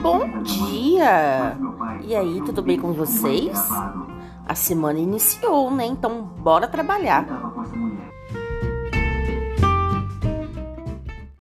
Bom dia! E aí, tudo bem com vocês? A semana iniciou, né? Então, bora trabalhar.